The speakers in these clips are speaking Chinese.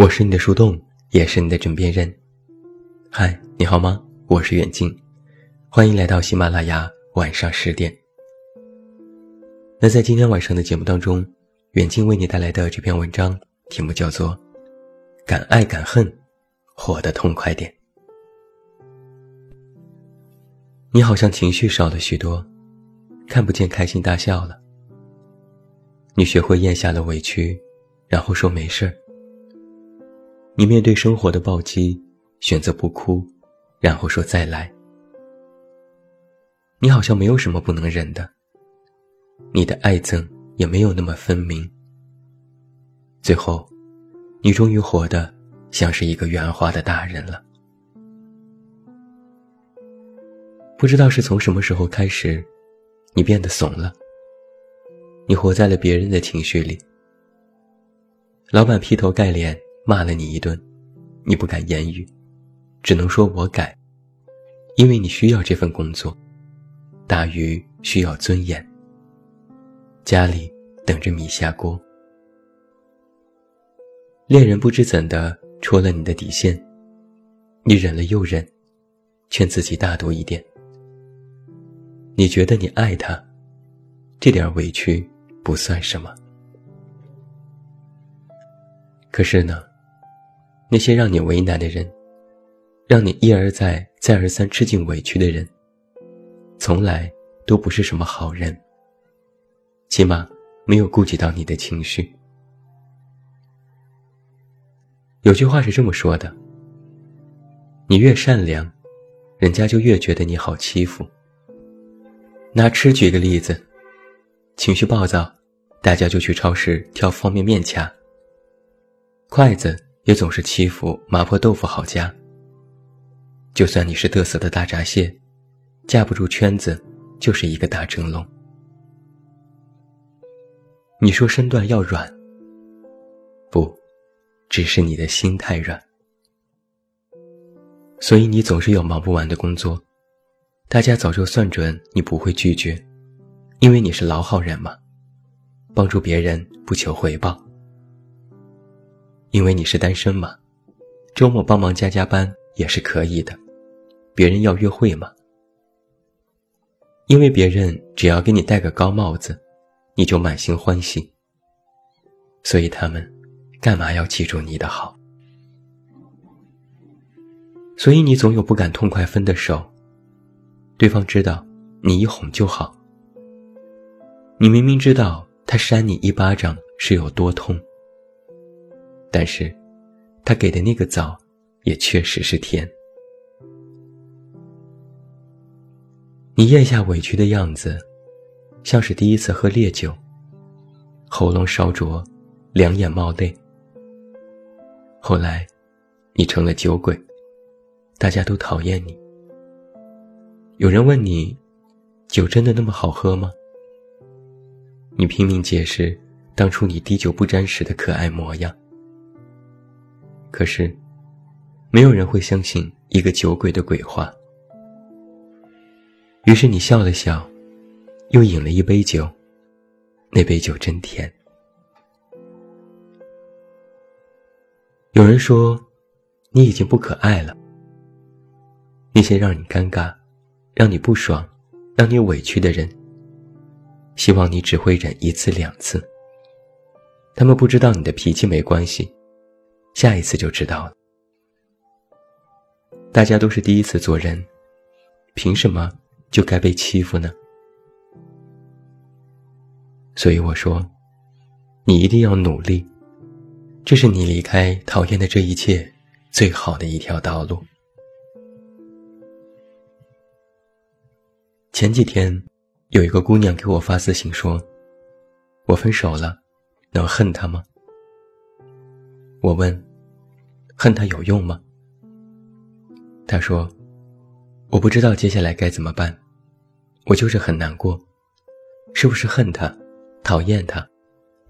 我是你的树洞，也是你的枕边人。嗨，你好吗？我是远近，欢迎来到喜马拉雅晚上十点。那在今天晚上的节目当中，远近为你带来的这篇文章题目叫做《敢爱敢恨，活得痛快点》。你好像情绪少了许多，看不见开心大笑了。你学会咽下了委屈，然后说没事儿。你面对生活的暴击，选择不哭，然后说再来。你好像没有什么不能忍的，你的爱憎也没有那么分明。最后，你终于活得像是一个圆滑的大人了。不知道是从什么时候开始，你变得怂了。你活在了别人的情绪里。老板劈头盖脸骂了你一顿，你不敢言语，只能说我改，因为你需要这份工作。大鱼需要尊严。家里等着米下锅。恋人不知怎的戳了你的底线，你忍了又忍，劝自己大度一点。你觉得你爱他，这点委屈。不算什么。可是呢，那些让你为难的人，让你一而再、再而三吃尽委屈的人，从来都不是什么好人。起码没有顾及到你的情绪。有句话是这么说的：你越善良，人家就越觉得你好欺负。拿吃举个例子。情绪暴躁，大家就去超市挑方便面掐。筷子也总是欺负麻婆豆腐好夹。就算你是嘚瑟的大闸蟹，架不住圈子，就是一个大蒸笼。你说身段要软，不，只是你的心太软。所以你总是有忙不完的工作，大家早就算准你不会拒绝。因为你是老好人嘛，帮助别人不求回报。因为你是单身嘛，周末帮忙加加班也是可以的，别人要约会嘛。因为别人只要给你戴个高帽子，你就满心欢喜。所以他们干嘛要记住你的好？所以你总有不敢痛快分的手，对方知道你一哄就好。你明明知道他扇你一巴掌是有多痛，但是，他给的那个枣，也确实是甜。你咽下委屈的样子，像是第一次喝烈酒，喉咙烧灼，两眼冒泪。后来，你成了酒鬼，大家都讨厌你。有人问你，酒真的那么好喝吗？你拼命解释当初你滴酒不沾时的可爱模样，可是，没有人会相信一个酒鬼的鬼话。于是你笑了笑，又饮了一杯酒，那杯酒真甜。有人说，你已经不可爱了。那些让你尴尬、让你不爽、让你委屈的人。希望你只会忍一次两次。他们不知道你的脾气没关系，下一次就知道了。大家都是第一次做人，凭什么就该被欺负呢？所以我说，你一定要努力，这是你离开讨厌的这一切最好的一条道路。前几天。有一个姑娘给我发私信说：“我分手了，能恨他吗？”我问：“恨他有用吗？”他说：“我不知道接下来该怎么办，我就是很难过，是不是恨他，讨厌他，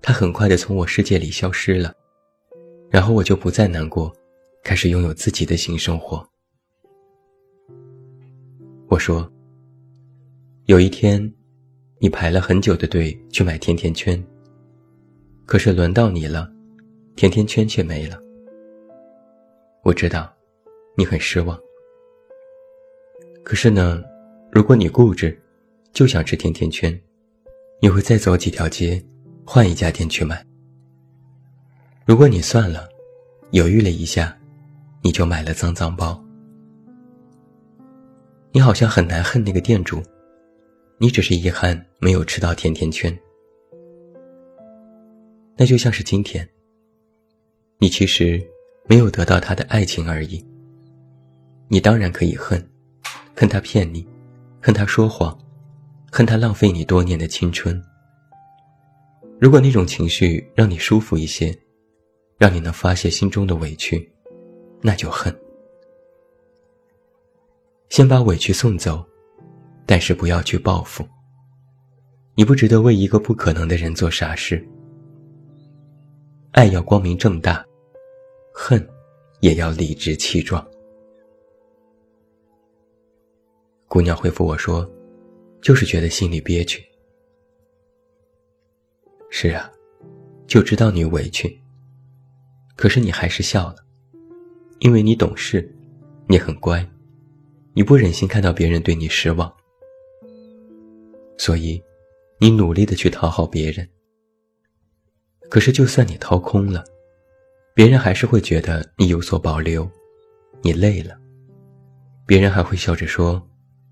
他很快的从我世界里消失了，然后我就不再难过，开始拥有自己的新生活。”我说。有一天，你排了很久的队去买甜甜圈。可是轮到你了，甜甜圈却没了。我知道，你很失望。可是呢，如果你固执，就想吃甜甜圈，你会再走几条街，换一家店去买。如果你算了，犹豫了一下，你就买了脏脏包。你好像很难恨那个店主，你只是遗憾没有吃到甜甜圈。那就像是今天，你其实没有得到他的爱情而已。你当然可以恨，恨他骗你，恨他说谎，恨他浪费你多年的青春。如果那种情绪让你舒服一些，让你能发泄心中的委屈，那就恨。先把委屈送走，但是不要去报复。你不值得为一个不可能的人做傻事。爱要光明正大，恨也要理直气壮。姑娘回复我说：“就是觉得心里憋屈。”是啊，就知道你委屈。可是你还是笑了，因为你懂事，你很乖。你不忍心看到别人对你失望，所以你努力的去讨好别人。可是，就算你掏空了，别人还是会觉得你有所保留，你累了，别人还会笑着说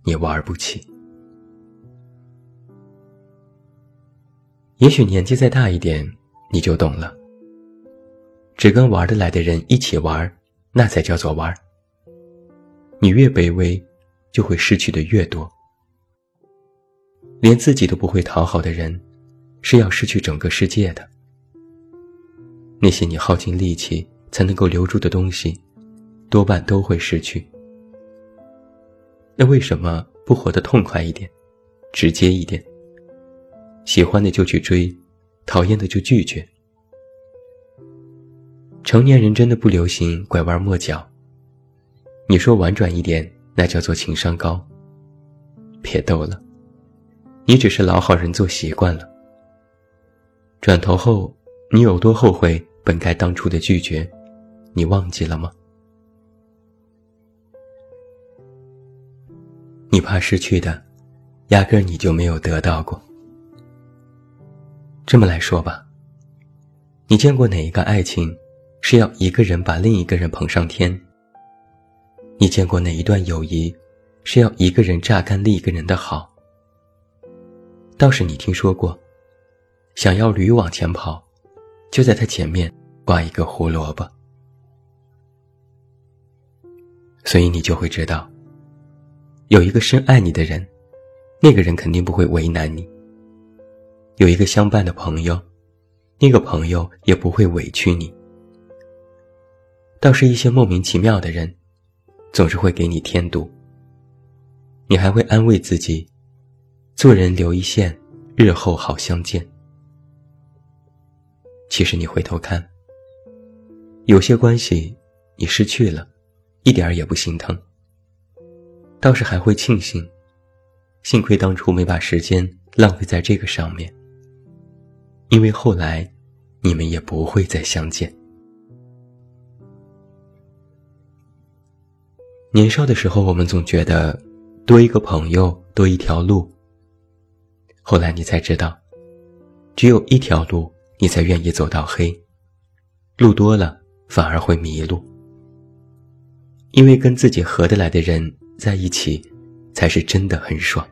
你玩不起。也许年纪再大一点，你就懂了。只跟玩得来的人一起玩，那才叫做玩。你越卑微，就会失去的越多。连自己都不会讨好的人，是要失去整个世界的。那些你耗尽力气才能够留住的东西，多半都会失去。那为什么不活得痛快一点，直接一点？喜欢的就去追，讨厌的就拒绝。成年人真的不流行拐弯抹角。你说婉转一点，那叫做情商高。别逗了，你只是老好人做习惯了。转头后，你有多后悔本该当初的拒绝？你忘记了吗？你怕失去的，压根儿你就没有得到过。这么来说吧，你见过哪一个爱情，是要一个人把另一个人捧上天？你见过哪一段友谊，是要一个人榨干另一个人的好？倒是你听说过，想要驴往前跑，就在他前面挂一个胡萝卜。所以你就会知道，有一个深爱你的人，那个人肯定不会为难你；有一个相伴的朋友，那个朋友也不会委屈你。倒是一些莫名其妙的人。总是会给你添堵，你还会安慰自己，做人留一线，日后好相见。其实你回头看，有些关系你失去了，一点儿也不心疼，倒是还会庆幸，幸亏当初没把时间浪费在这个上面，因为后来你们也不会再相见。年少的时候，我们总觉得多一个朋友多一条路。后来你才知道，只有一条路，你才愿意走到黑。路多了反而会迷路，因为跟自己合得来的人在一起，才是真的很爽。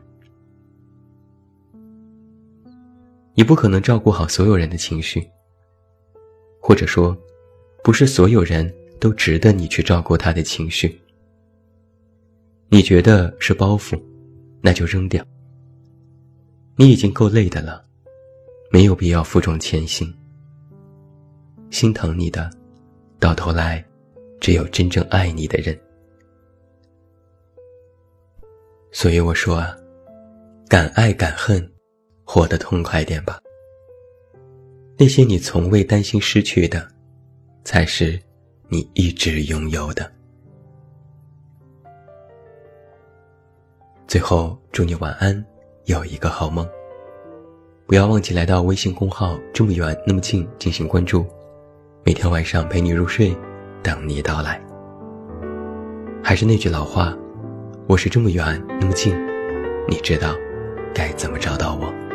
你不可能照顾好所有人的情绪，或者说，不是所有人都值得你去照顾他的情绪。你觉得是包袱，那就扔掉。你已经够累的了，没有必要负重前行。心疼你的，到头来，只有真正爱你的人。所以我说啊，敢爱敢恨，活得痛快点吧。那些你从未担心失去的，才是你一直拥有的。最后，祝你晚安，有一个好梦。不要忘记来到微信公号“这么远那么近”进行关注，每天晚上陪你入睡等你到来。还是那句老话我是这么远那么近你知道该怎么找到我。